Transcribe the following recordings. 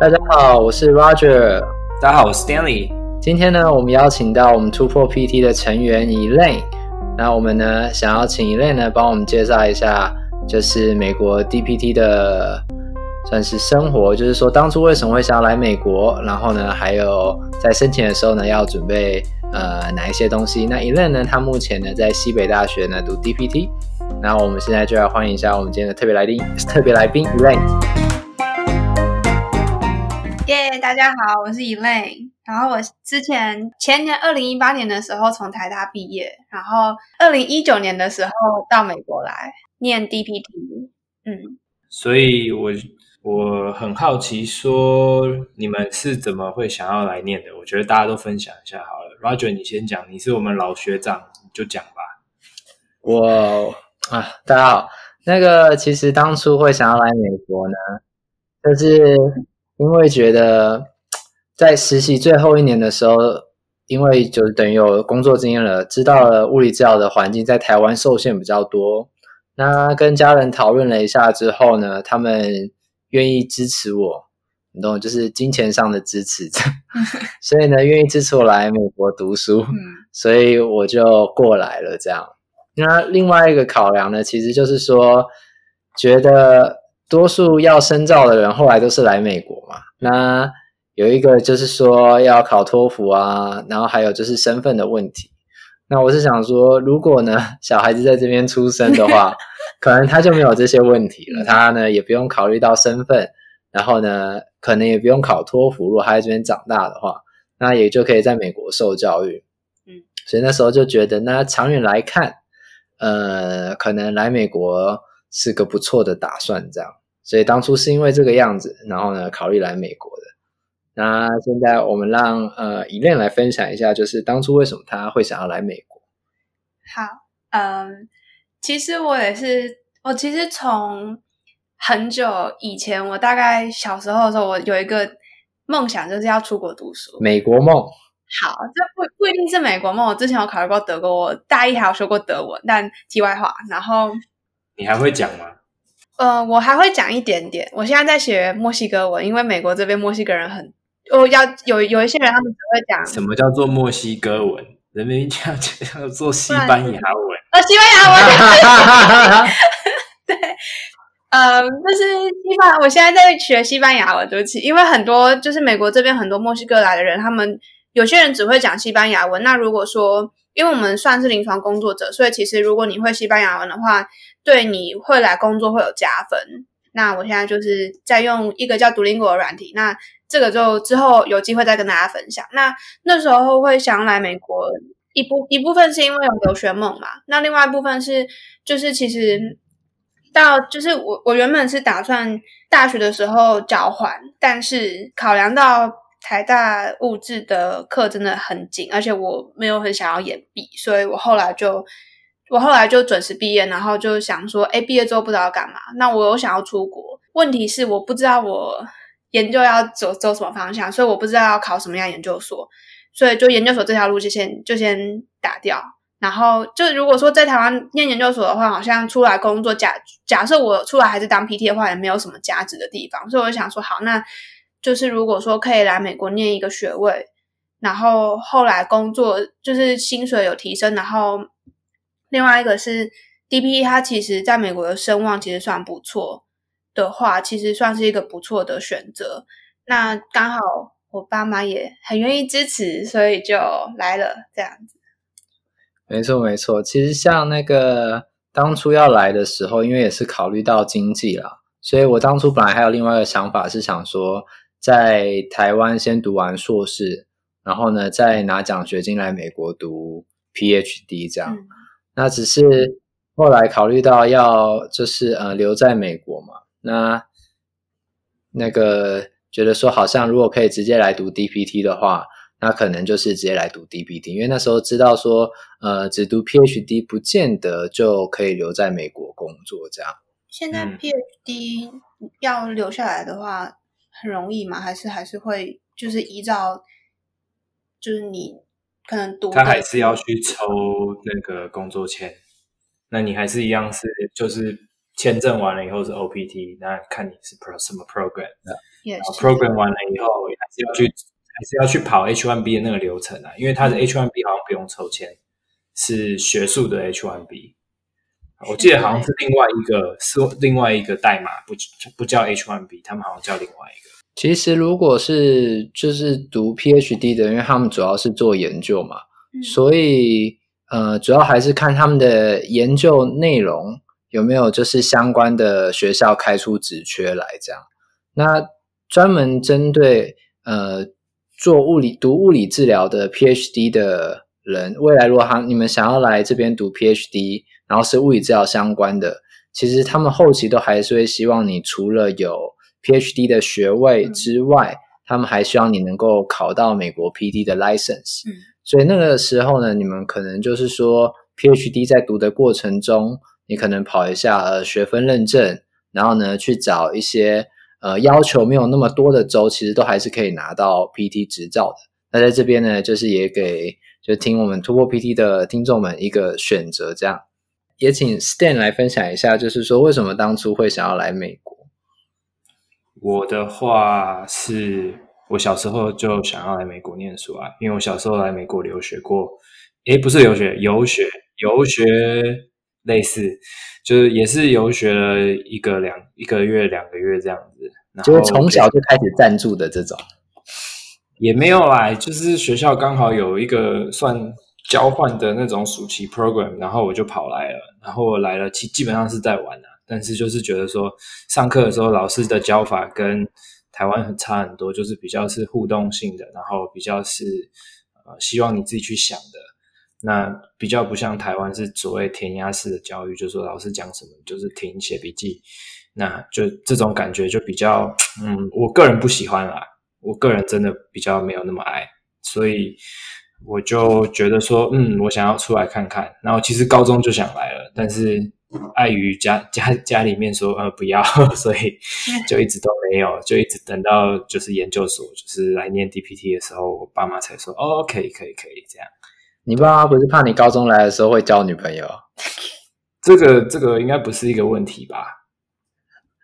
大家好，我是 Roger。大家好，我是 Stanley。今天呢，我们邀请到我们突破 PT 的成员 Elaine。那我们呢，想要请 Elaine 呢，帮我们介绍一下，就是美国 DPT 的算是生活，就是说当初为什么会想要来美国，然后呢，还有在申请的时候呢，要准备呃哪一些东西。那 Elaine 呢，他目前呢在西北大学呢读 DPT。那我们现在就来欢迎一下我们今天的特别来宾，特别来宾 Elaine。耶，yeah, 大家好，我是 Elaine。然后我之前前年二零一八年的时候从台大毕业，然后二零一九年的时候到美国来念 DPT。嗯，所以我我很好奇，说你们是怎么会想要来念的？我觉得大家都分享一下好了。Roger，你先讲，你是我们老学长，你就讲吧。我啊，大家好，那个其实当初会想要来美国呢，就是。因为觉得在实习最后一年的时候，因为就等于有工作经验了，知道了物理治疗的环境在台湾受限比较多。那跟家人讨论了一下之后呢，他们愿意支持我，你懂，就是金钱上的支持。所以呢，愿意支持我来美国读书，所以我就过来了。这样。那另外一个考量呢，其实就是说，觉得。多数要深造的人后来都是来美国嘛。那有一个就是说要考托福啊，然后还有就是身份的问题。那我是想说，如果呢 小孩子在这边出生的话，可能他就没有这些问题了。他呢也不用考虑到身份，然后呢可能也不用考托福。如果他在这边长大的话，那也就可以在美国受教育。嗯，所以那时候就觉得，那长远来看，呃，可能来美国是个不错的打算，这样。所以当初是因为这个样子，然后呢，考虑来美国的。那现在我们让呃 Elaine 来分享一下，就是当初为什么他会想要来美国。好，嗯，其实我也是，我其实从很久以前，我大概小时候的时候，我有一个梦想，就是要出国读书。美国梦。好，这不不一定是美国梦。我之前有考虑过德国，我大一还有学过德文，但题外话。然后你还会讲吗？呃，我还会讲一点点。我现在在学墨西哥文，因为美国这边墨西哥人很，我要有有一些人他们只会讲。什么叫做墨西哥文？人民讲叫做西班牙文。呃，西班牙文。对，呃，就是西班，我现在在学西班牙文，对不起，因为很多就是美国这边很多墨西哥来的人，他们有些人只会讲西班牙文。那如果说，因为我们算是临床工作者，所以其实如果你会西班牙文的话，对你会来工作会有加分。那我现在就是在用一个叫 Duolingo 的软体，那这个就之后有机会再跟大家分享。那那时候会想来美国，一部一部分是因为有留学梦嘛，那另外一部分是就是其实到就是我我原本是打算大学的时候交换，但是考量到台大物质的课真的很紧，而且我没有很想要延毕，所以我后来就。我后来就准时毕业，然后就想说，哎，毕业之后不知道要干嘛。那我有想要出国，问题是我不知道我研究要走走什么方向，所以我不知道要考什么样研究所，所以就研究所这条路就先就先打掉。然后就如果说在台湾念研究所的话，好像出来工作，假假设我出来还是当 PT 的话，也没有什么价值的地方。所以我就想说，好，那就是如果说可以来美国念一个学位，然后后来工作就是薪水有提升，然后。另外一个是 DPE，它其实在美国的声望其实算不错的话，其实算是一个不错的选择。那刚好我爸妈也很愿意支持，所以就来了这样子。没错，没错。其实像那个当初要来的时候，因为也是考虑到经济啦，所以我当初本来还有另外一个想法是想说，在台湾先读完硕士，然后呢再拿奖学金来美国读 PhD 这样。嗯那只是后来考虑到要就是呃留在美国嘛，那那个觉得说好像如果可以直接来读 DPT 的话，那可能就是直接来读 DPT，因为那时候知道说呃只读 PhD 不见得就可以留在美国工作这样。现在 PhD 要留下来的话很容易吗？还是还是会就是依照就是你。可能读他还是要去抽那个工作签，那你还是一样是就是签证完了以后是 OPT，那看你是 pro 什么 program 的。program 完了以后，还是要去还是要去跑 H1B 的那个流程啊，因为他的 H1B 好像不用抽签，是学术的 H1B。我记得好像是另外一个是另外一个代码，不不叫 H1B，他们好像叫另外一个。其实如果是就是读 PhD 的，因为他们主要是做研究嘛，嗯、所以呃，主要还是看他们的研究内容有没有就是相关的学校开出职缺来这样。那专门针对呃做物理读物理治疗的 PhD 的人，未来如果他你们想要来这边读 PhD。然后是物理治疗相关的，其实他们后期都还是会希望你除了有 PhD 的学位之外，嗯、他们还希望你能够考到美国 PT 的 license。嗯，所以那个时候呢，你们可能就是说 PhD 在读的过程中，你可能跑一下呃学分认证，然后呢去找一些呃要求没有那么多的州，其实都还是可以拿到 PT 执照的。那在这边呢，就是也给就听我们突破 PT 的听众们一个选择，这样。也请 Stan 来分享一下，就是说为什么当初会想要来美国？我的话是我小时候就想要来美国念书啊，因为我小时候来美国留学过，诶，不是留学，游学，游学类似，就是也是游学了一个两一个月两个月这样子，就是从小就开始赞助的这种，也没有啦，就是学校刚好有一个算。交换的那种暑期 program，然后我就跑来了，然后我来了，基基本上是在玩啊，但是就是觉得说上课的时候老师的教法跟台湾很差很多，就是比较是互动性的，然后比较是呃希望你自己去想的，那比较不像台湾是所谓填鸭式的教育，就是说老师讲什么就是听写笔记，那就这种感觉就比较嗯，我个人不喜欢啦，我个人真的比较没有那么爱，所以。我就觉得说，嗯，我想要出来看看。然后其实高中就想来了，但是碍于家 家家里面说，呃，不要，所以就一直都没有，就一直等到就是研究所，就是来念 DPT 的时候，我爸妈才说，哦，可以，可以，可以这样。你爸妈不是怕你高中来的时候会交女朋友？这个这个应该不是一个问题吧？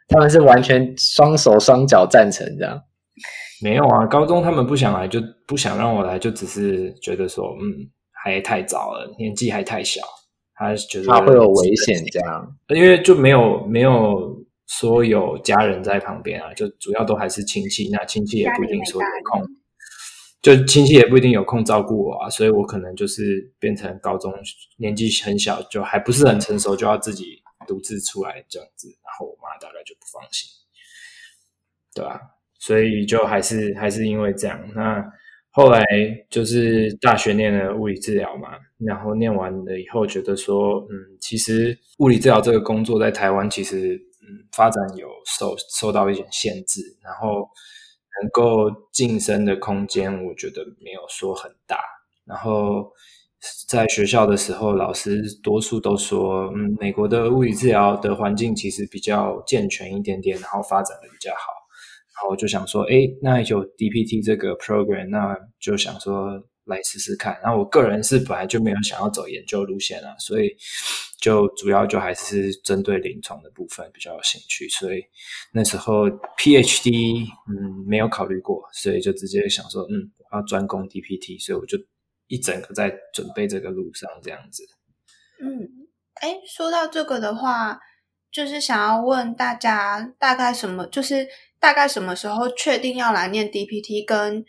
他们是完全双手双脚赞成这样。没有啊，高中他们不想来，就不想让我来，就只是觉得说，嗯，还太早了，年纪还太小，他觉得他会有危险这样，因为就没有没有说有家人在旁边啊，就主要都还是亲戚，那亲戚也不一定说有空，就亲戚也不一定有空照顾我啊，所以我可能就是变成高中年纪很小，就还不是很成熟，就要自己独自出来这样子，然后我妈大概就不放心，对吧？所以就还是还是因为这样，那后来就是大学念了物理治疗嘛，然后念完了以后觉得说，嗯，其实物理治疗这个工作在台湾其实嗯发展有受受到一点限制，然后能够晋升的空间我觉得没有说很大，然后在学校的时候老师多数都说，嗯，美国的物理治疗的环境其实比较健全一点点，然后发展的比较好。然后就想说，哎，那有 DPT 这个 program，那就想说来试试看。然后我个人是本来就没有想要走研究路线啊，所以就主要就还是针对临床的部分比较有兴趣。所以那时候 PhD 嗯没有考虑过，所以就直接想说，嗯，我要专攻 DPT，所以我就一整个在准备这个路上这样子。嗯，哎，说到这个的话，就是想要问大家大概什么，就是。大概什么时候确定要来念 DPT？跟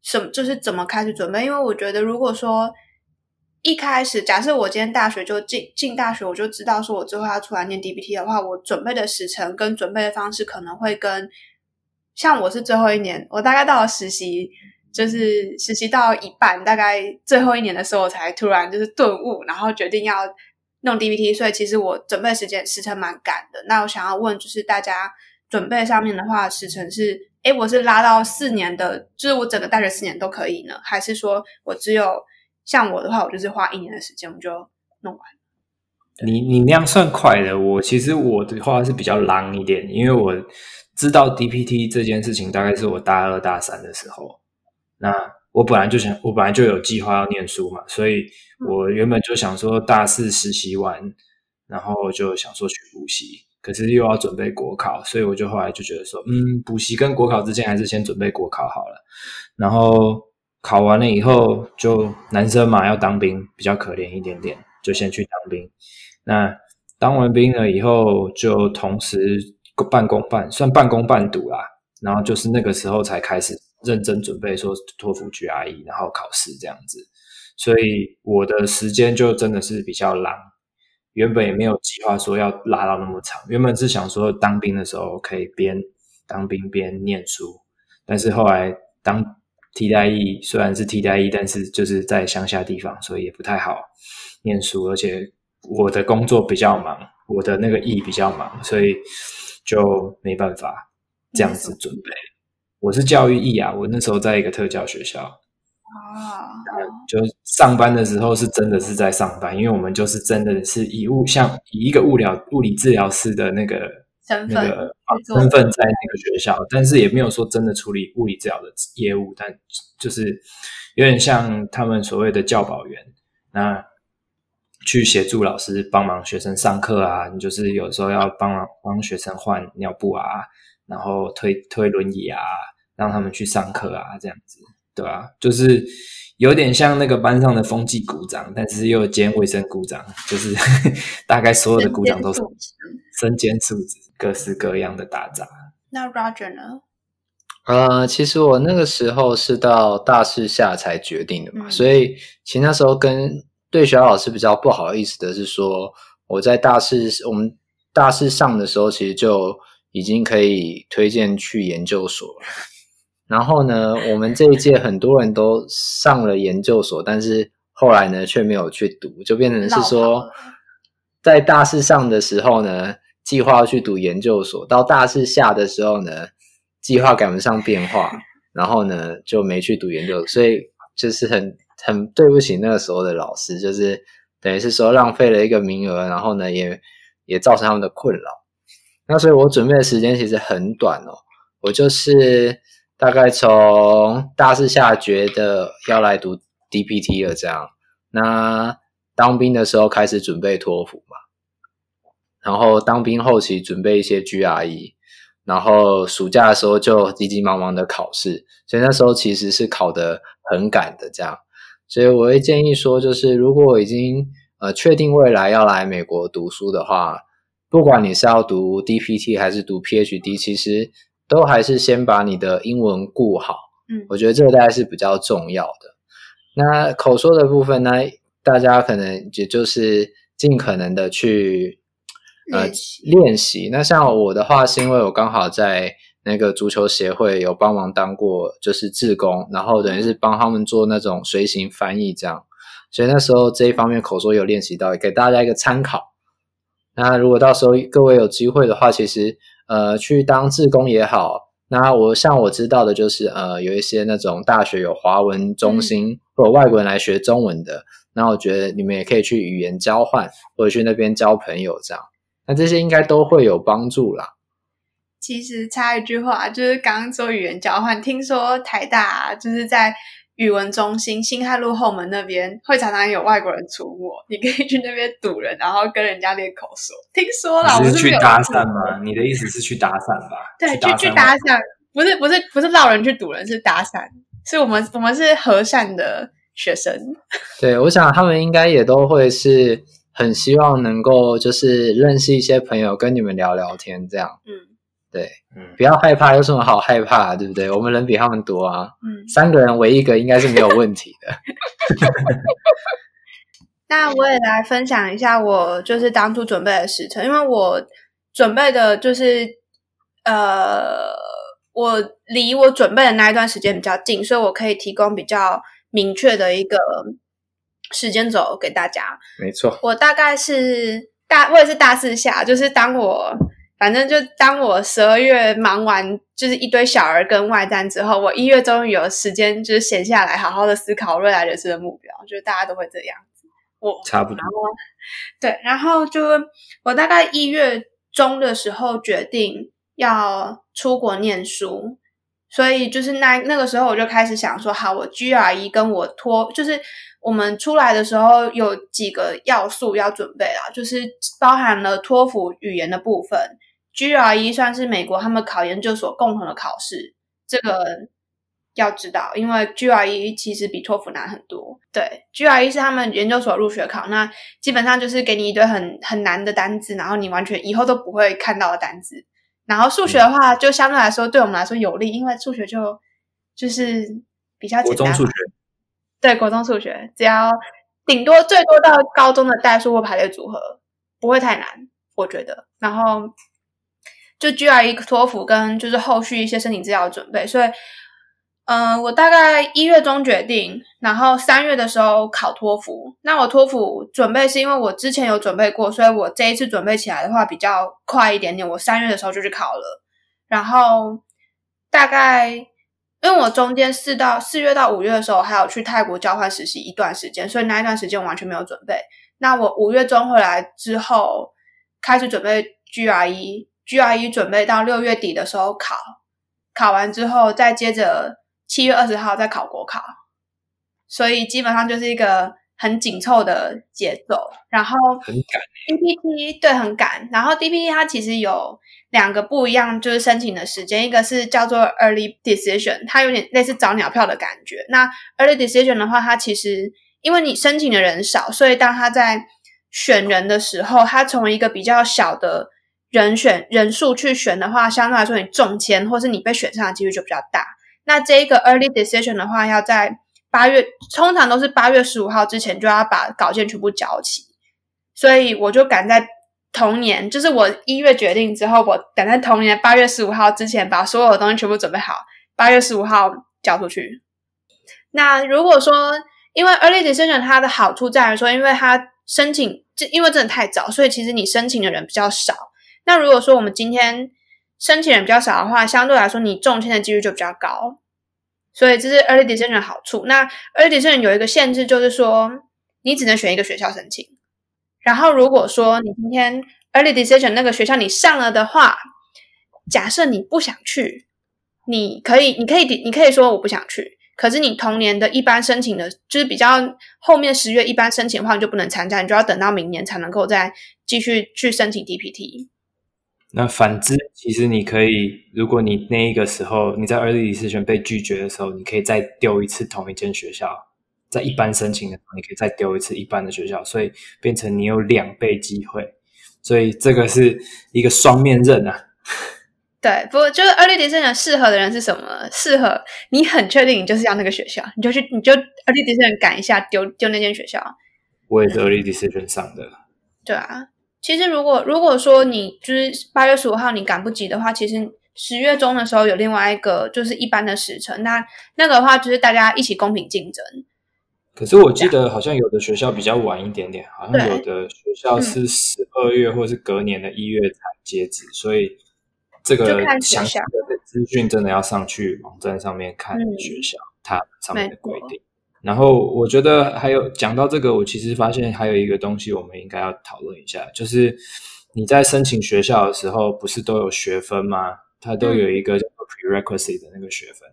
什么就是怎么开始准备？因为我觉得，如果说一开始，假设我今天大学就进进大学，我就知道说我最后要出来念 DPT 的话，我准备的时程跟准备的方式可能会跟像我是最后一年，我大概到了实习，就是实习到一半，大概最后一年的时候，我才突然就是顿悟，然后决定要弄 DPT。所以其实我准备时间时程蛮赶的。那我想要问，就是大家。准备上面的话，时程是，哎，我是拉到四年的，就是我整个大学四年都可以呢，还是说我只有像我的话，我就是花一年的时间我就弄完？你你那样算快的，我其实我的话是比较狼一点，因为我知道 DPT 这件事情大概是我大二大三的时候，那我本来就想，我本来就有计划要念书嘛，所以我原本就想说大四实习完，然后就想说去补习。可是又要准备国考，所以我就后来就觉得说，嗯，补习跟国考之间还是先准备国考好了。然后考完了以后，就男生嘛要当兵，比较可怜一点点，就先去当兵。那当完兵了以后，就同时半工半算半工半读啦。然后就是那个时候才开始认真准备说托福 GRE，然后考试这样子。所以我的时间就真的是比较狼。原本也没有计划说要拉到那么长，原本是想说当兵的时候可以边当兵边念书，但是后来当替代役，虽然是替代役，但是就是在乡下地方，所以也不太好念书，而且我的工作比较忙，我的那个役比较忙，所以就没办法这样子准备。我是教育役啊，我那时候在一个特教学校。啊，就上班的时候是真的是在上班，因为我们就是真的是以物像以一个物疗物理治疗师的那个身份那个、啊、身份在那个学校，但是也没有说真的处理物理治疗的业务，但就是有点像他们所谓的教保员，那去协助老师帮忙学生上课啊，你就是有时候要帮忙帮学生换尿布啊，然后推推轮椅啊，让他们去上课啊，这样子。对啊，就是有点像那个班上的风纪股长，但是又兼卫生股长，就是 大概所有的股长都是身兼数职，各式各样的打杂。那 Roger 呢？呃，其实我那个时候是到大四下才决定的嘛，嗯、所以其实那时候跟对学校老师比较不好意思的是说，我在大四我们大四上的时候，其实就已经可以推荐去研究所了。然后呢，我们这一届很多人都上了研究所，但是后来呢却没有去读，就变成是说，在大四上的时候呢，计划要去读研究所，到大四下的时候呢，计划赶不上变化，然后呢就没去读研究所，所以就是很很对不起那个时候的老师，就是等于是说浪费了一个名额，然后呢也也造成他们的困扰。那所以我准备的时间其实很短哦，我就是。大概从大四下觉得要来读 DPT 了，这样。那当兵的时候开始准备托福嘛，然后当兵后期准备一些 GRE，然后暑假的时候就急急忙忙的考试，所以那时候其实是考得很赶的这样。所以我会建议说，就是如果已经呃确定未来要来美国读书的话，不管你是要读 DPT 还是读 PhD，其实。都还是先把你的英文顾好，嗯，我觉得这个大概是比较重要的。那口说的部分呢，大家可能也就是尽可能的去呃练习。练习。那像我的话，是因为我刚好在那个足球协会有帮忙当过，就是志工，然后等于是帮他们做那种随行翻译这样，所以那时候这一方面口说有练习到，也给大家一个参考。那如果到时候各位有机会的话，其实。呃，去当志工也好，那我像我知道的就是，呃，有一些那种大学有华文中心，嗯、或者外国人来学中文的，那我觉得你们也可以去语言交换，或者去那边交朋友这样，那这些应该都会有帮助啦。其实插一句话，就是刚刚说语言交换，听说台大就是在。语文中心辛亥路后门那边会常常有外国人出没，你可以去那边堵人，然后跟人家练口说。听说了，你是去搭讪吗？你的意思是去搭讪吧？对，去去搭讪，不是不是不是闹人去堵人，是搭讪。是我们我们是和善的学生。对，我想他们应该也都会是很希望能够就是认识一些朋友，跟你们聊聊天这样。嗯。对，嗯，不要害怕，有什么好害怕，对不对？我们人比他们多啊，嗯，三个人围一个应该是没有问题的。那我也来分享一下我就是当初准备的时程，因为我准备的就是呃，我离我准备的那一段时间比较近，所以我可以提供比较明确的一个时间轴给大家。没错，我大概是大，我也是大四下，就是当我。反正就当我十二月忙完，就是一堆小儿跟外战之后，我一月终于有时间，就是闲下来，好好的思考未来人生的目标。就是大家都会这样子，我差不多。对，然后就我大概一月中的时候决定要出国念书，所以就是那那个时候我就开始想说，好，我 GRE 跟我托，就是我们出来的时候有几个要素要准备啦，就是包含了托福语言的部分，GRE 算是美国他们考研究所共同的考试，这个。要知道，因为 GRE 其实比托福难很多。对，GRE 是他们研究所入学考，那基本上就是给你一堆很很难的单字，然后你完全以后都不会看到的单字。然后数学的话，就相对来说对我们来说有利，因为数学就就是比较简单。国中数学。对，国中数学只要顶多最多到高中的代数或排列组合，不会太难，我觉得。然后就 GRE 托福跟就是后续一些申请资料的准备，所以。嗯、我大概一月中决定，然后三月的时候考托福。那我托福准备是因为我之前有准备过，所以我这一次准备起来的话比较快一点点。我三月的时候就去考了，然后大概因为我中间四到四月到五月的时候还有去泰国交换实习一段时间，所以那一段时间我完全没有准备。那我五月中回来之后开始准备 GRE GRE，GRE 准备到六月底的时候考，考完之后再接着。七月二十号再考国考，所以基本上就是一个很紧凑的节奏。然后很赶，DPT 对很赶。然后 DPT 它其实有两个不一样，就是申请的时间，一个是叫做 Early Decision，它有点类似早鸟票的感觉。那 Early Decision 的话，它其实因为你申请的人少，所以当他在选人的时候，他从一个比较小的人选人数去选的话，相对来说你中签或是你被选上的几率就比较大。那这一个 early decision 的话，要在八月，通常都是八月十五号之前就要把稿件全部交齐，所以我就赶在同年，就是我一月决定之后，我赶在同年八月十五号之前把所有的东西全部准备好，八月十五号交出去。那如果说，因为 early decision 它的好处在于说，因为它申请，就因为真的太早，所以其实你申请的人比较少。那如果说我们今天申请人比较少的话，相对来说你中签的几率就比较高，所以这是 early decision 的好处。那 early decision 有一个限制，就是说你只能选一个学校申请。然后如果说你今天 early decision 那个学校你上了的话，假设你不想去，你可以，你可以，你可以说我不想去。可是你同年的一般申请的，就是比较后面十月一般申请的话，你就不能参加，你就要等到明年才能够再继续去申请 DPT。那反之，其实你可以，如果你那一个时候你在 early decision 被拒绝的时候，你可以再丢一次同一间学校，在一般申请的时候，你可以再丢一次一般的学校，所以变成你有两倍机会，所以这个是一个双面刃啊。对，不过就是 early decision 适合的人是什么？适合你很确定你就是要那个学校，你就去你就 early decision 赶一下丢丢那间学校。我也是 early decision 上的。对啊。其实，如果如果说你就是八月十五号你赶不及的话，其实十月中的时候有另外一个就是一般的时程，那那个的话就是大家一起公平竞争。可是我记得好像有的学校比较晚一点点，好像有的学校是十二月或是隔年的一月才截止，嗯，所以这个详细的资讯真的要上去网站上面看学校，嗯，它上面的规定。然后我觉得还有讲到这个，我其实发现还有一个东西我们应该要讨论一下，就是你在申请学校的时候，不是都有学分吗？它都有一个叫做 prerequisite 的那个学分。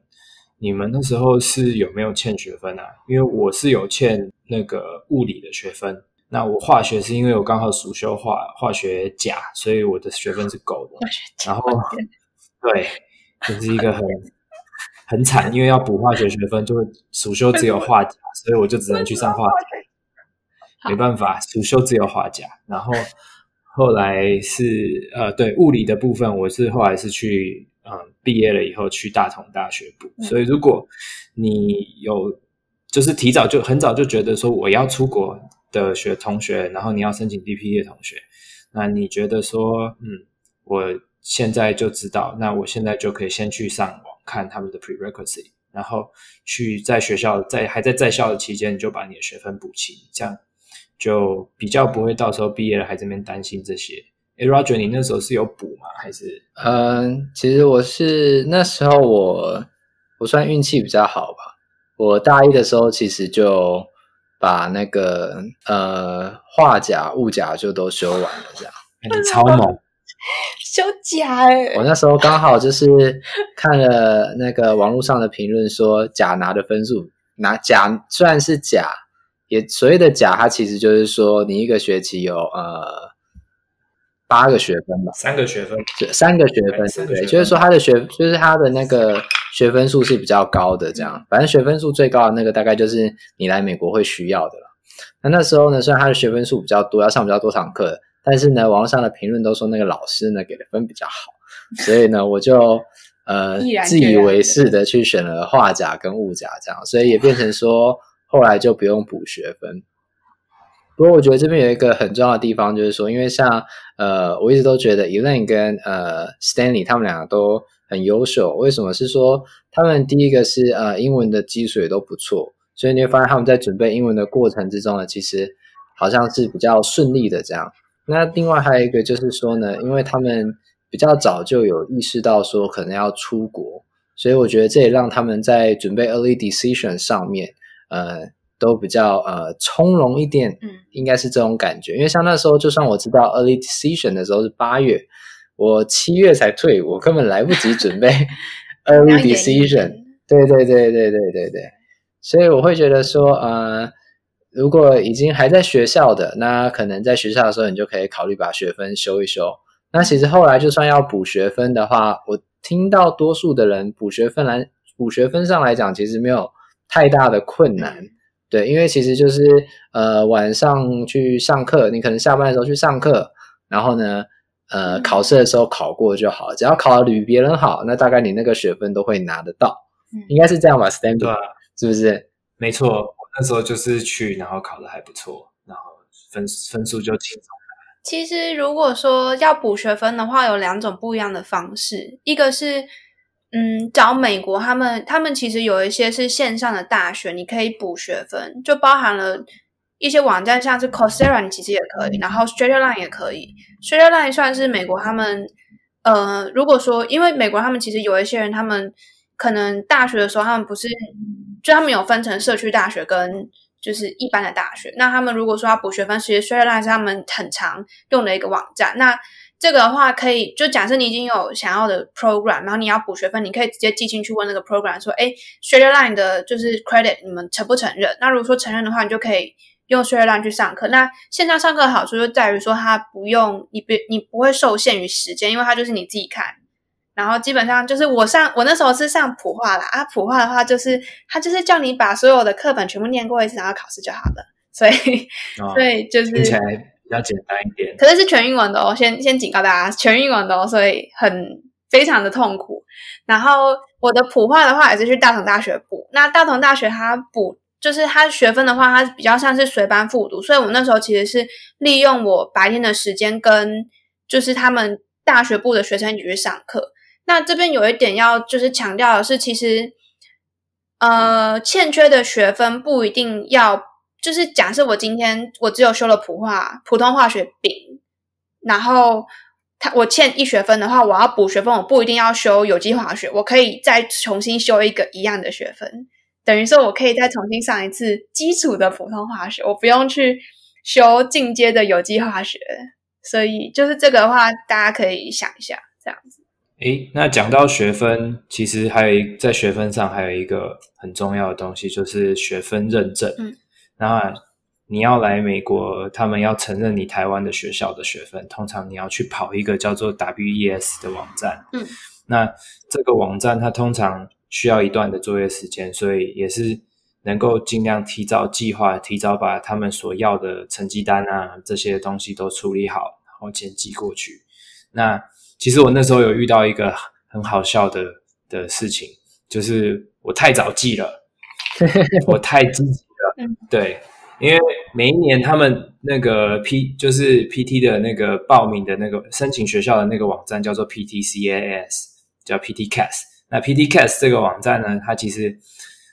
你们那时候是有没有欠学分啊？因为我是有欠那个物理的学分，那我化学是因为我刚好暑修化化学甲，所以我的学分是够的。然后对，这、就是一个很。很惨，因为要补化学学分，就会暑修只有化甲，所以我就只能去上化甲。没办法，暑修只有化甲。然后后来是呃，对物理的部分，我是后来是去嗯毕业了以后去大同大学补。所以如果你有就是提早就很早就觉得说我要出国的学同学，然后你要申请 DPT 的同学，那你觉得说嗯，我现在就知道，那我现在就可以先去上网。看他们的 prerequisite，然后去在学校在还在在校的期间，你就把你的学分补齐，这样就比较不会到时候毕业了还这边担心这些。哎，Roger，你那时候是有补吗？还是？嗯，其实我是那时候我我算运气比较好吧。我大一的时候其实就把那个呃化甲物甲就都修完了，这样。你超猛！修假哎！我那时候刚好就是看了那个网络上的评论，说甲拿的分数拿甲虽然是甲，也所谓的甲，它其实就是说你一个学期有呃八个学分吧，三个学分，三个学分，对，就是说他的学就是他的那个学分数是比较高的，这样，反正学分数最高的那个大概就是你来美国会需要的了。那那时候呢，虽然他的学分数比较多，要上比较多堂课。但是呢，网络上的评论都说那个老师呢给的分比较好，所以呢，我就呃 自以为是的去选了画甲跟物甲这样，所以也变成说后来就不用补学分。不过我觉得这边有一个很重要的地方，就是说，因为像呃我一直都觉得 Elaine 跟呃 Stanley 他们两个都很优秀，为什么？是说他们第一个是呃英文的基础也都不错，所以你会发现他们在准备英文的过程之中呢，其实好像是比较顺利的这样。那另外还有一个就是说呢，因为他们比较早就有意识到说可能要出国，所以我觉得这也让他们在准备 early decision 上面，呃，都比较呃从容一点，嗯，应该是这种感觉。因为像那时候，就算我知道 early decision 的时候是八月，我七月才退，我根本来不及准备 early decision。对对对对对对对，所以我会觉得说，呃。如果已经还在学校的，那可能在学校的时候，你就可以考虑把学分修一修。那其实后来就算要补学分的话，我听到多数的人补学分来补学分上来讲，其实没有太大的困难。对，因为其实就是呃晚上去上课，你可能下班的时候去上课，然后呢呃考试的时候考过就好，只要考的比别人好，那大概你那个学分都会拿得到。应该是这样吧，Stanley，对，是不是？没错。那时候就是去，然后考的还不错，然后分分数就轻松。其实如果说要补学分的话，有两种不一样的方式，一个是嗯找美国他们，他们其实有一些是线上的大学，你可以补学分，就包含了一些网站，像是 Coursera，你其实也可以，然后 Straighterline 也可以，Straighterline 算是美国他们呃，如果说因为美国他们其实有一些人，他们可能大学的时候他们不是。就他们有分成社区大学跟就是一般的大学。那他们如果说要补学分，其实 Straighterline 是他们很常用的一个网站。那这个的话，可以就假设你已经有想要的 program，然后你要补学分，你可以直接寄进去问那个 program 说：“哎，Straighterline 的就是 credit 你们承不承认？”那如果说承认的话，你就可以用 Straighterline 去上课。那线上上课的好处就在于说，它不用你不你不会受限于时间，因为它就是你自己看。然后基本上就是我上我那时候是上普化啦，啊，普化的话就是他就是叫你把所有的课本全部念过一次，然后考试就好了。所以，哦、所以就是听起来比较简单一点。可是是全英文的哦，先先警告大家，全英文的哦，所以很非常的痛苦。然后我的普化的话也是去大同大学补，那大同大学它补就是他学分的话，它比较像是随班复读，所以我那时候其实是利用我白天的时间跟就是他们大学部的学生一起去上课。那这边有一点要就是强调的是，其实，呃，欠缺的学分不一定要，就是假设我今天我只有修了普化、普通化学丙，然后他我欠一学分的话，我要补学分，我不一定要修有机化学，我可以再重新修一个一样的学分，等于说我可以再重新上一次基础的普通化学，我不用去修进阶的有机化学，所以就是这个的话，大家可以想一下这样子。诶，那讲到学分，其实还有一在学分上还有一个很重要的东西，就是学分认证。嗯，那你要来美国，他们要承认你台湾的学校的学分，通常你要去跑一个叫做 WES 的网站。嗯，那这个网站它通常需要一段的作业时间，所以也是能够尽量提早计划，提早把他们所要的成绩单啊这些东西都处理好，然后先寄过去。那其实我那时候有遇到一个很好笑的的事情，就是我太早记了，我太积极了。对，因为每一年他们那个 P 就是 PT 的那个报名的那个申请学校的那个网站叫做 PTCAS，叫 PTCAS。那 PTCAS 这个网站呢，它其实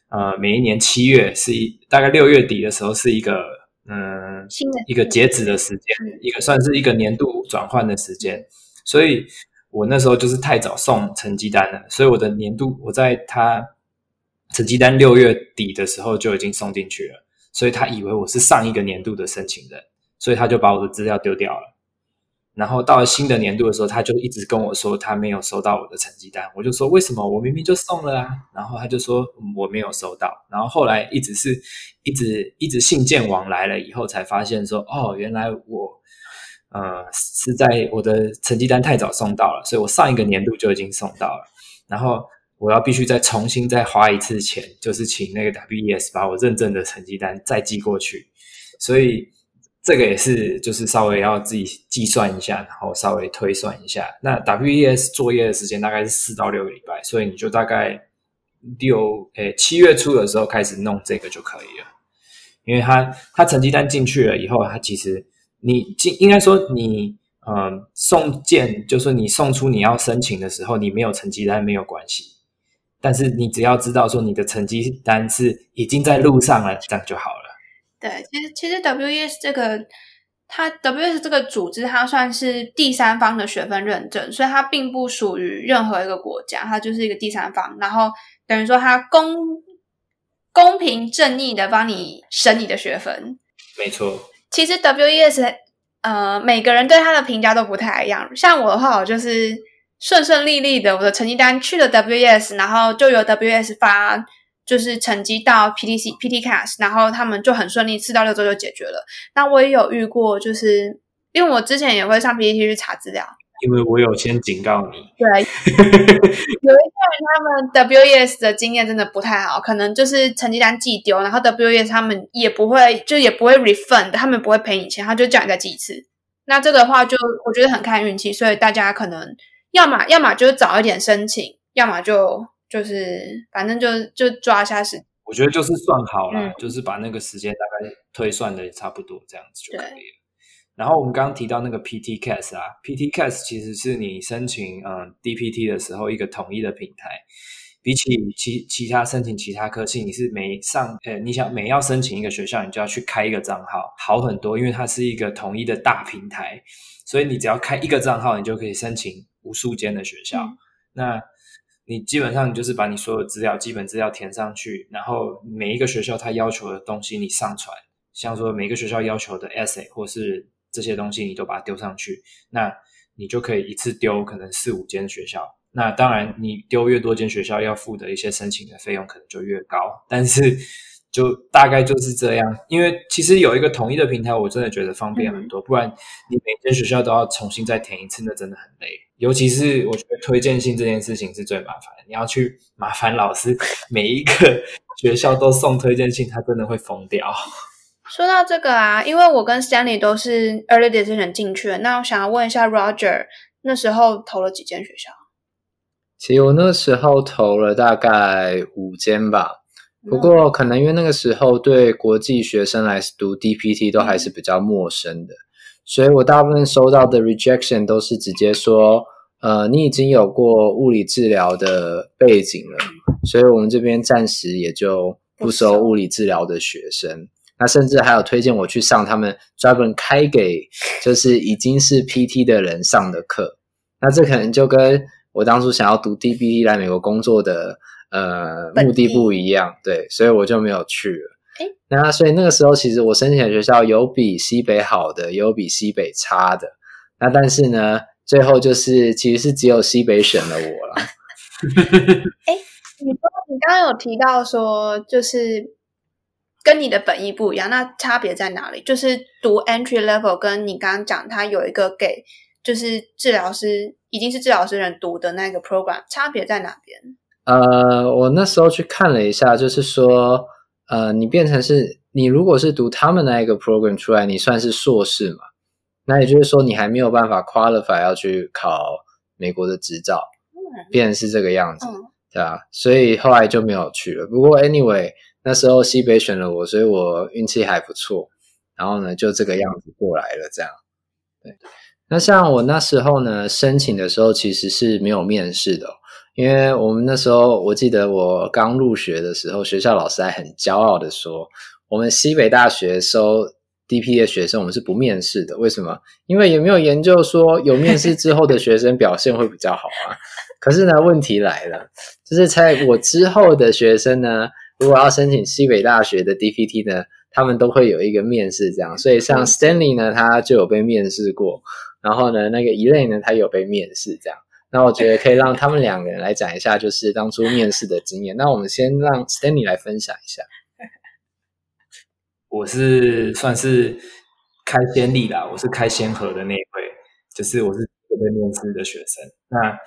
呃每一年七月是一大概六月底的时候是一个嗯一个截止的时间，一个算是一个年度转换的时间。所以我那时候就是太早送成绩单了，所以我的年度我在他成绩单六月底的时候就已经送进去了，所以他以为我是上一个年度的申请人，所以他就把我的资料丢掉了。然后到了新的年度的时候，他就一直跟我说他没有收到我的成绩单。我就说为什么？我明明就送了啊。然后他就说我没有收到。然后后来一直是一直一直信件往来了以后，才发现说哦，原来我呃是在我的成绩单太早送到了，所以我上一个年度就已经送到了。然后我要必须再重新再花一次钱，就是请那个 WES 把我认证的成绩单再寄过去。所以。这个也是，就是稍微要自己计算一下，然后稍微推算一下。那 WES 作业的时间大概是四到六个礼拜，所以你就大概六诶七月初的时候开始弄这个就可以了。因为他他成绩单进去了以后，他其实你进应该说你呃送件，就是你送出你要申请的时候，你没有成绩单没有关系，但是你只要知道说你的成绩单是已经在路上了，这样就好了。对，其实其实 WES 这个，它 WES 这个组织，它算是第三方的学分认证，所以它并不属于任何一个国家，它就是一个第三方，然后等于说它公公平正义的帮你审你的学分。没错，其实 WES 呃，每个人对他的评价都不太一样。像我的话，我就是顺顺利利的，我的成绩单去了 WES，然后就由 WES 发。就是成绩到 PTC PTCAS，然后他们就很顺利，四到六周就解决了。那我也有遇过，就是因为我之前也会上 PTT 去查资料，因为我有先警告你。对，有一些人他们 WES 的经验真的不太好，可能就是成绩单寄丢，然后 WES 他们也不会，就也不会 refund，他们不会赔你钱，他就叫你再寄一次。那这个的话就我觉得很看运气，所以大家可能要么要么就是早一点申请，要么就。就是反正就就抓一下时，我觉得就是算好了，嗯、就是把那个时间大概推算的差不多这样子就可以了。对然后我们刚刚提到那个 PTCAS 啊，PTCAS 其实是你申请嗯 DPT 的时候一个统一的平台，比起其其他申请其他科系，你是每上呃你想每要申请一个学校，你就要去开一个账号，好很多，因为它是一个统一的大平台，所以你只要开一个账号，你就可以申请无数间的学校。嗯、那你基本上你就是把你所有资料、基本资料填上去，然后每一个学校它要求的东西你上传，像说每个学校要求的 essay 或是这些东西，你都把它丢上去，那你就可以一次丢可能四五间学校。那当然，你丢越多间学校，要付的一些申请的费用可能就越高，但是。就大概就是这样，因为其实有一个统一的平台，我真的觉得方便很多。不然你每间学校都要重新再填一次，那真的很累。尤其是我觉得推荐信这件事情是最麻烦的，你要去麻烦老师，每一个学校都送推荐信，他真的会疯掉。说到这个啊，因为我跟 Stanley 都是 Early Decision 进去的，那我想要问一下 Roger，那时候投了几间学校？其实我那时候投了大概五间吧。不过，可能因为那个时候对国际学生来读 DPT 都还是比较陌生的，所以我大部分收到的 rejection 都是直接说，呃，你已经有过物理治疗的背景了，所以我们这边暂时也就不收物理治疗的学生。那甚至还有推荐我去上他们专门开给就是已经是 PT 的人上的课。那这可能就跟我当初想要读 DBT 来美国工作的。呃，目的不一样，对，所以我就没有去那所以那个时候，其实我申请的学校有比西北好的，也有比西北差的。那但是呢，最后就是其实是只有西北选了我了。哎，你说你刚刚有提到说，就是跟你的本意不一样，那差别在哪里？就是读 entry level，跟你刚刚讲，他有一个给就是治疗师已经是治疗师人读的那个 program，差别在哪边？呃，我那时候去看了一下，就是说，呃，你变成是你如果是读他们那一个 program 出来，你算是硕士嘛？那也就是说，你还没有办法 qualify 要去考美国的执照，变成是这个样子，对吧？所以后来就没有去了。不过 anyway，那时候西北选了我，所以我运气还不错。然后呢，就这个样子过来了，这样。对，那像我那时候呢，申请的时候其实是没有面试的。因为我们那时候，我记得我刚入学的时候，学校老师还很骄傲的说，我们西北大学收 DP 的学生，我们是不面试的。为什么？因为有没有研究说有面试之后的学生表现会比较好啊？可是呢，问题来了，就是在我之后的学生呢，如果要申请西北大学的 DPT 呢，他们都会有一个面试，这样。所以像 Stanley 呢，他就有被面试过。然后呢，那个 Elaine 呢，他有被面试这样。那我觉得可以让他们两个人来讲一下，就是当初面试的经验。那我们先让 Stanley 来分享一下。我是算是开先例啦，我是开先河的那一位，就是我是被面试的学生。那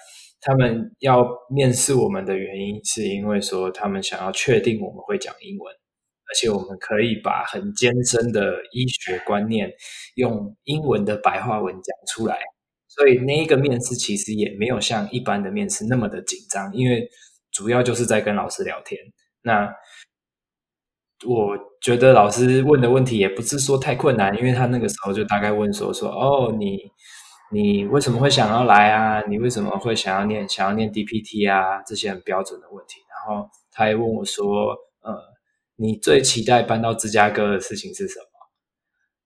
他们要面试我们的原因，是因为说他们想要确定我们会讲英文，而且我们可以把很艰深的医学观念用英文的白话文讲出来。所以那一个面试其实也没有像一般的面试那么的紧张，因为主要就是在跟老师聊天。那我觉得老师问的问题也不是说太困难，因为他那个时候就大概问说说哦，你你为什么会想要来啊？你为什么会想要念想要念 DPT 啊？这些很标准的问题。然后他还问我说，呃，你最期待搬到芝加哥的事情是什么？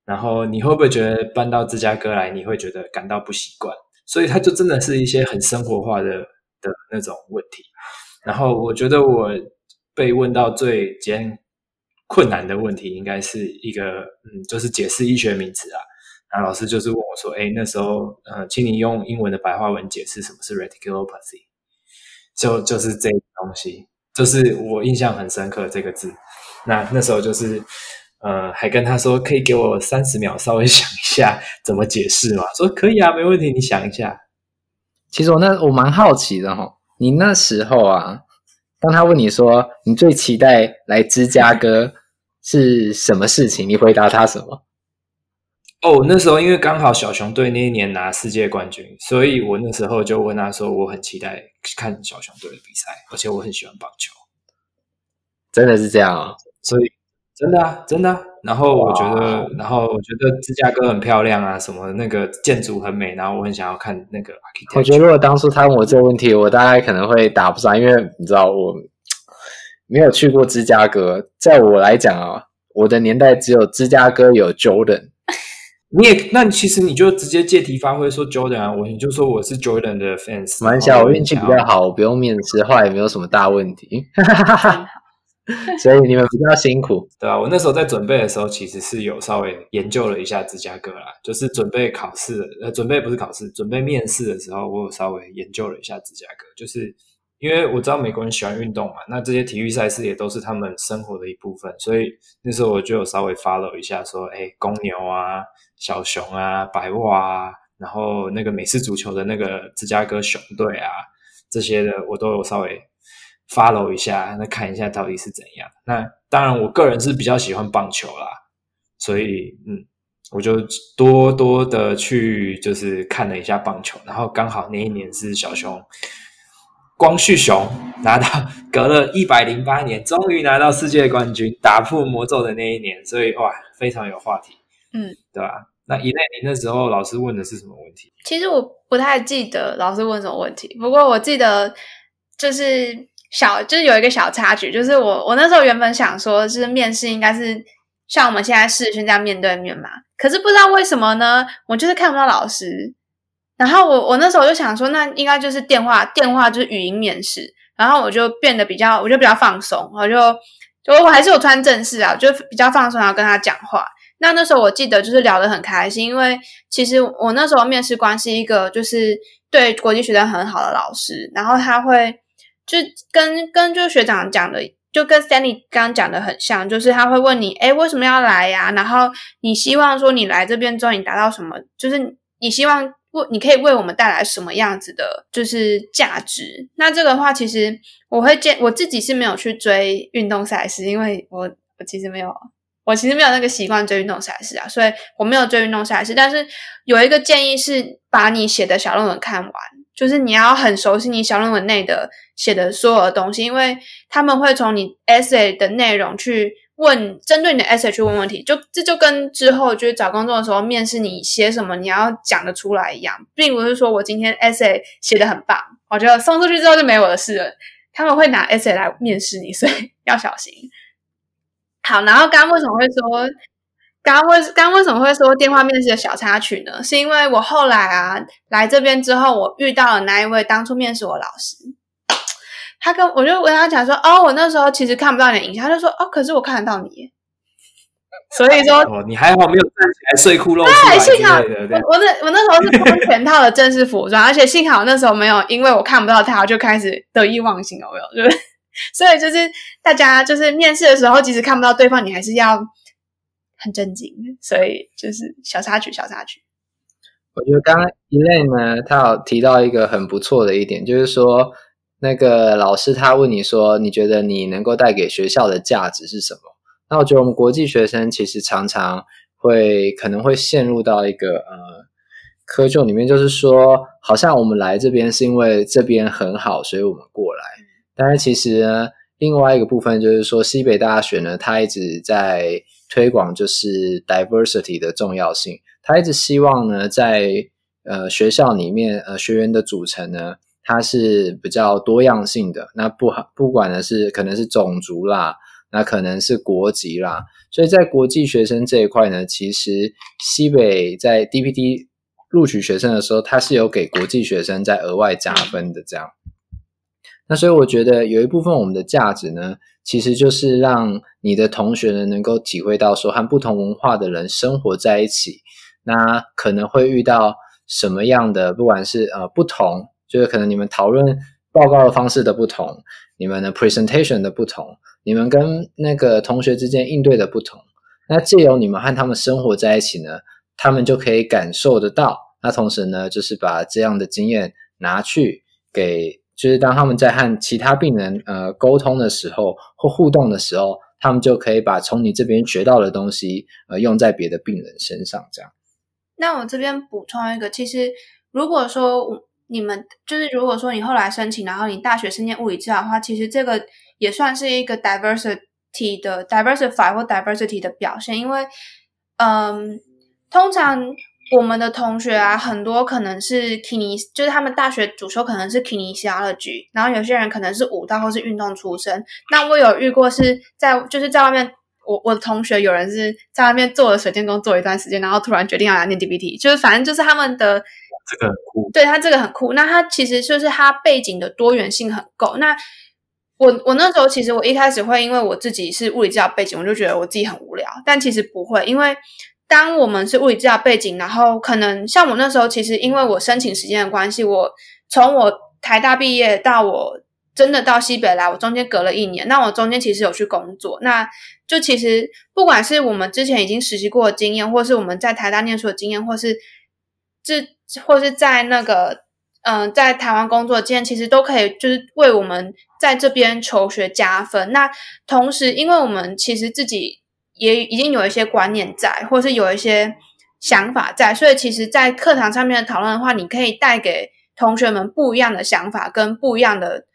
然后你会不会觉得搬到芝加哥来，你会觉得感到不习惯？所以他就真的是一些很生活化的的那种问题。然后我觉得我被问到最艰。困难的问题应该是一个，嗯，就是解释医学名词啊。然后老师就是问我说：“哎，那时候，呃，请你用英文的白话文解释什么是 reticulopathy。”就就是这个东西，就是我印象很深刻这个字。那那时候就是，呃，还跟他说可以给我三十秒稍微 想一下怎么解释吗？说可以啊，没问题，你想一下。其实我那我蛮好奇的哈，你那时候啊，当他问你说你最期待来芝加哥。是什么事情？你回答他什么？哦，那时候因为刚好小熊队那一年拿世界冠军，所以我那时候就问他说：“我很期待看小熊队的比赛，而且我很喜欢棒球。”真的是这样啊？所以真的啊，真的啊。然后我觉得，然后我觉得芝加哥很漂亮啊，什么那个建筑很美，然后我很想要看那个。我觉得如果当初他问我这个问题，我大概可能会答不上，因为你知道我。没有去过芝加哥，在我来讲啊，我的年代只有芝加哥有 Jordan。你也那其实你就直接借题发挥说 Jordan 啊，我你就说我是 Jordan 的 fans。蛮小，我运气比较好，我不用面试，后来也没有什么大问题。所以你们比较辛苦，对啊，我那时候在准备的时候，其实是有稍微研究了一下芝加哥啦，就是准备考试，呃，准备不是考试，准备面试的时候，我有稍微研究了一下芝加哥，就是。因为我知道美国人喜欢运动嘛，那这些体育赛事也都是他们生活的一部分，所以那时候我就有稍微 follow 一下，说，哎，公牛啊、小熊啊、白袜啊，然后那个美式足球的那个芝加哥熊队啊，这些的我都有稍微 follow 一下，那看一下到底是怎样。那当然，我个人是比较喜欢棒球啦，所以嗯，我就多多的去就是看了一下棒球，然后刚好那一年是小熊。光绪熊拿到，隔了一百零八年，终于拿到世界冠军，打破魔咒的那一年，所以哇，非常有话题，嗯，对吧？那 Elaine，你那时候老师问的是什么问题？其实我不太记得老师问什么问题，不过我记得就是小，就是有一个小插曲，就是我我那时候原本想说，就是面试应该是像我们现在视讯这样面对面嘛，可是不知道为什么呢，我就是看不到老师。然后我我那时候就想说，那应该就是电话电话就是语音面试，然后我就变得比较，我就比较放松，我就就我还是有穿正式啊，就比较放松，然后跟他讲话。那那时候我记得就是聊得很开心，因为其实我那时候面试官是一个就是对国际学生很好的老师，然后他会就跟跟就学长讲的，就跟 Stanley 刚刚讲的很像，就是他会问你，诶，为什么要来呀？然后你希望说你来这边之后你达到什么？就是你希望。为你可以为我们带来什么样子的，就是价值？那这个话，其实我会建我自己是没有去追运动赛事，因为我我其实没有，我其实没有那个习惯追运动赛事啊，所以我没有追运动赛事。但是有一个建议是，把你写的小论文看完，就是你要很熟悉你小论文内的写的所有的东西，因为他们会从你 essay 的内容去。问针对你的 essay 去问问题，就这就跟之后就是找工作的时候面试你写什么你要讲得出来一样，并不是说我今天 essay 写的很棒，我觉得送出去之后就没我的事了。他们会拿 essay 来面试你，所以 要小心。好，然后刚刚为什么会说，刚刚为刚刚为什么会说电话面试的小插曲呢？是因为我后来啊来这边之后，我遇到了那一位当初面试我老师。他跟我就跟他讲说，哦，我那时候其实看不到你的影像，他就说，哦，可是我看得到你。所以说，哦，你还好没有站起来睡裤露出来之类的。对，我我那我那时候是穿全套的正式服装，而且幸好那时候没有因为我看不到他，我就开始得意忘形，有没有？就是，所以就是大家就是面试的时候，即使看不到对方，你还是要很正经。所以就是小插曲，小插曲。我觉得刚刚 Elaine 呢，他有提到一个很不错的一点，就是说那个老师他问你说，你觉得你能够带给学校的价值是什么？那我觉得我们国际学生其实常常会可能会陷入到一个呃窠臼里面，就是说好像我们来这边是因为这边很好，所以我们过来。但是其实呢，另外一个部分就是说，西北大学呢，它一直在推广就是 diversity 的重要性，它一直希望呢，在呃学校里面呃学员的组成呢，它是比较多样性的。那不好，不管呢是可能是种族啦。那可能是国籍啦，所以在国际学生这一块呢，其实西北在 DPT 录取学生的时候，它是有给国际学生在额外加分的这样。那所以我觉得有一部分我们的价值呢，其实就是让你的同学呢能够体会到说和不同文化的人生活在一起，那可能会遇到什么样的，不管是呃不同，就是可能你们讨论报告的方式的不同，你们的 presentation 的不同。你们跟那个同学之间应对的不同，那借由你们和他们生活在一起呢，他们就可以感受得到。那同时呢，就是把这样的经验拿去给，就是当他们在和其他病人呃沟通的时候或互动的时候，他们就可以把从你这边学到的东西呃用在别的病人身上。这样。那我这边补充一个，其实如果说你们就是如果说你后来申请，然后你大学是念物理治疗的话，其实这个。也算是一个 diversity 的 diversify 或 diversity 的表现，因为，嗯，通常我们的同学啊，很多可能是 kine，就是他们大学主修可能是 kinesiology，然后有些人可能是舞蹈或是运动出身。那我有遇过是在就是在外面，我我的同学有人是在外面做了水电工做一段时间，然后突然决定要来念 DBT，就是反正就是他们的这个很酷，对他这个很酷。那他其实就是他背景的多元性很够。那我我那时候其实我一开始会因为我自己是物理治疗背景，我就觉得我自己很无聊。但其实不会，因为当我们是物理治疗背景，然后可能像我那时候，其实因为我申请时间的关系，我从我台大毕业到我真的到西北来，我中间隔了一年。那我中间其实有去工作，那就其实不管是我们之前已经实习过的经验，或是我们在台大念书的经验，或是这或是在那个。嗯、在台湾工作的经验其实都可以，就是为我们在这边求学加分。那同时，因为我们其实自己也已经有一些观念在，或是有一些想法在，所以其实，在课堂上面的讨论的话，你可以带给同学们不一样的想法跟不一样的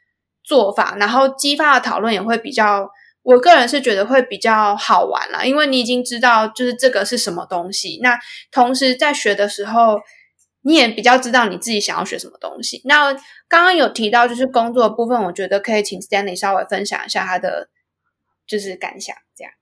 做法，然后激发的讨论也会比较，我个人是觉得会比较好玩啦，因为你已经知道就是这个是什么东西。那同时在学的时候。你也比较知道你自己想要学什么东西。那刚刚有提到就是工作的部分，我觉得可以请 Stanley 稍微分享一下他的就是感想，这样。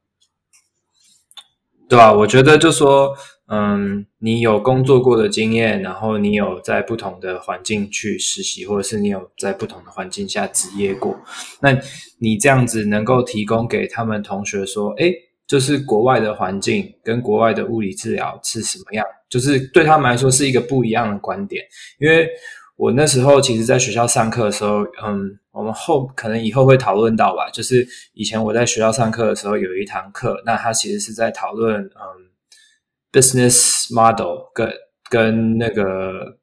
对啊，我觉得就说，嗯，你有工作过的经验，然后你有在不同的环境去实习，或者是你有在不同的环境下职业过，那你这样子能够提供给他们同学说，诶。就是国外的环境跟国外的物理治疗是什么样？就是对他们来说是一个不一样的观点。因为我那时候其实在学校上课的时候，嗯，我们后可能以后会讨论到吧。就是以前我在学校上课的时候有一堂课，那他其实是在讨论嗯，business model 跟跟那个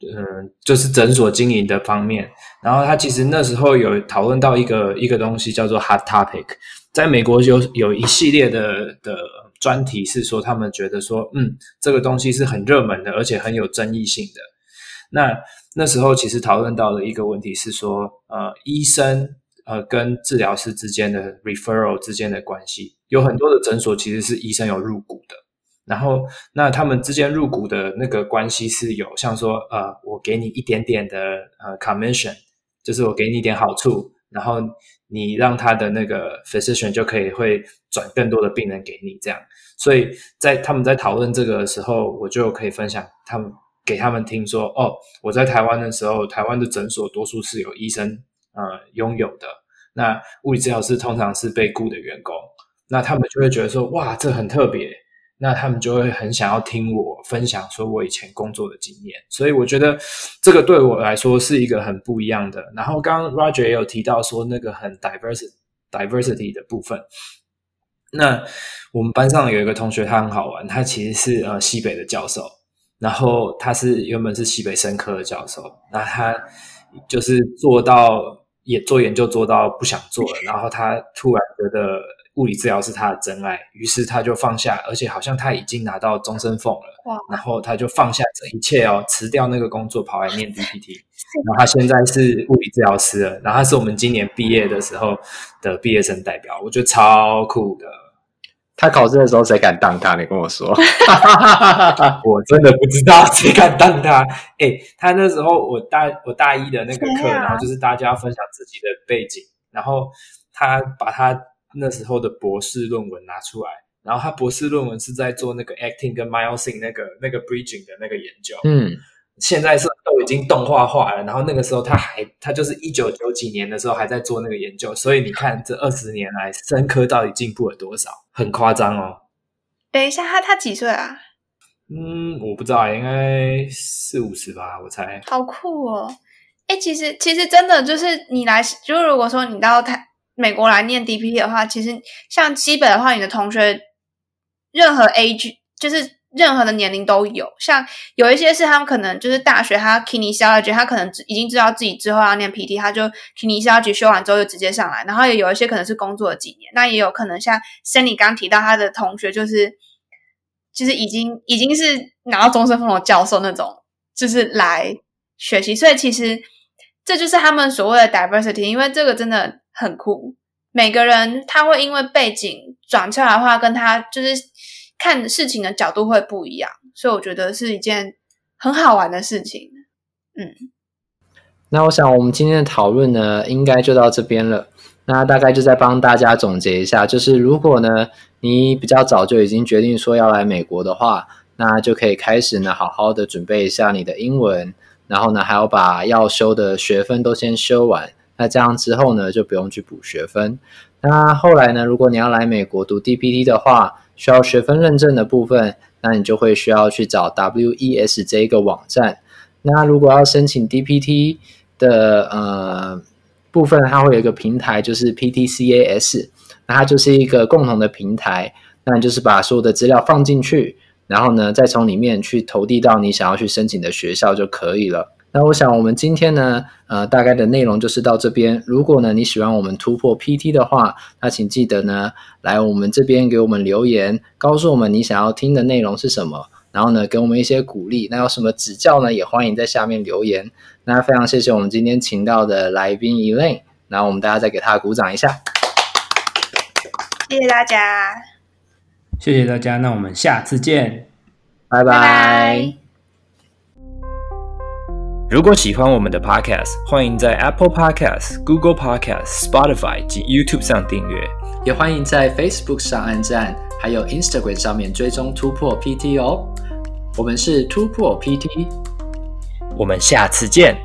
嗯，就是诊所经营的方面。然后他其实那时候有讨论到一个一个东西叫做 hot topic。在美国有有一系列的的专题是说，他们觉得说，嗯，这个东西是很热门的，而且很有争议性的。那那时候其实讨论到的一个问题是说，呃，医生呃跟治疗师之间的 referral 之间的关系，有很多的诊所其实是医生有入股的，然后那他们之间入股的那个关系是有像说，呃，我给你一点点的呃 commission，就是我给你一点好处，然后。你让他的那个 physician 就可以会转更多的病人给你，这样，所以在他们在讨论这个的时候，我就可以分享他们给他们听说，哦，我在台湾的时候，台湾的诊所多数是有医生呃拥有的，那物理治疗师通常是被雇的员工，那他们就会觉得说，哇，这很特别。那他们就会很想要听我分享说我以前工作的经验。所以我觉得这个对我来说是一个很不一样的。然后刚刚 Roger 也有提到说那个很 diversity diversity 的部分。那我们班上有一个同学，他很好玩，他其实是呃西北的教授，然后他是原本是西北生科的教授，那他就是做到也做研究做到不想做了，然后他突然觉得物理治疗是他的真爱，于是他就放下，而且好像他已经拿到终身俸了，哇然后他就放下这一切哦，辞掉那个工作，跑来念 DPT，然后他现在是物理治疗师了，然后他是我们今年毕业的时候的毕业生代表，我觉得超酷的。他考试的时候谁敢当他？你跟我说，我真的不知道谁敢当他。哎、欸，他那时候我大我大一的那个课，啊、然后就是大家要分享自己的背景，然后他把他那时候的博士论文拿出来，然后他博士论文是在做那个 acting 跟 myosin 那个那个 bridging 的那个研究，嗯。现在是都已经动画化了，然后那个时候他还他就是一九九几年的时候还在做那个研究，所以你看这二十年来生科到底进步了多少，很夸张哦。等一下，他他几岁啊？嗯，我不知道，应该四五十吧，我猜。好酷哦！哎，其实其实真的就是你来，就如果说你到台美国来念 DPT 的话，其实像基本的话，你的同学任何 age 就是。任何的年龄都有，像有一些是他们可能就是大学，他 kinesiology，他可能已经知道自己之后要念 PT，他就肯尼肖局修完之后就直接上来。然后也有一些可能是工作了几年，那也有可能像 Sandy 刚提到他的同学，就是就是已经已经是拿到终身俸的教授那种，就是来学习。所以其实这就是他们所谓的 diversity，因为这个真的很酷。每个人他会因为背景转出来的话，跟他就是。看事情的角度会不一样，所以我觉得是一件很好玩的事情。嗯，那我想我们今天的讨论呢，应该就到这边了。那大概就再帮大家总结一下，就是如果呢，你比较早就已经决定说要来美国的话，那就可以开始呢，好好的准备一下你的英文，然后呢，还要把要修的学分都先修完。那这样之后呢，就不用去补学分。那后来呢，如果你要来美国读 DPT 的话，需要学分认证的部分，那你就会需要去找 WES 这一个网站。那如果要申请 DPT 的呃部分，它会有一个平台，就是 PTCAS，那它就是一个共同的平台。那你就是把所有的资料放进去，然后呢，再从里面去投递到你想要去申请的学校就可以了。那我想，我们今天呢，呃，大概的内容就是到这边。如果呢，你喜欢我们突破 PT 的话，那请记得呢，来我们这边给我们留言，告诉我们你想要听的内容是什么，然后呢，给我们一些鼓励。那有什么指教呢，也欢迎在下面留言。那非常谢谢我们今天请到的来宾 Elaine，然后我们大家再给他鼓掌一下。谢谢大家，谢谢大家，那我们下次见，拜拜。拜拜。如果喜欢我们的 Podcast，欢迎在 Apple Podcast、Google Podcast、Spotify 及 YouTube 上订阅，也欢迎在 Facebook 上按赞，还有 Instagram 上面追踪突破 PT 哦。我们是突破 PT，我们下次见。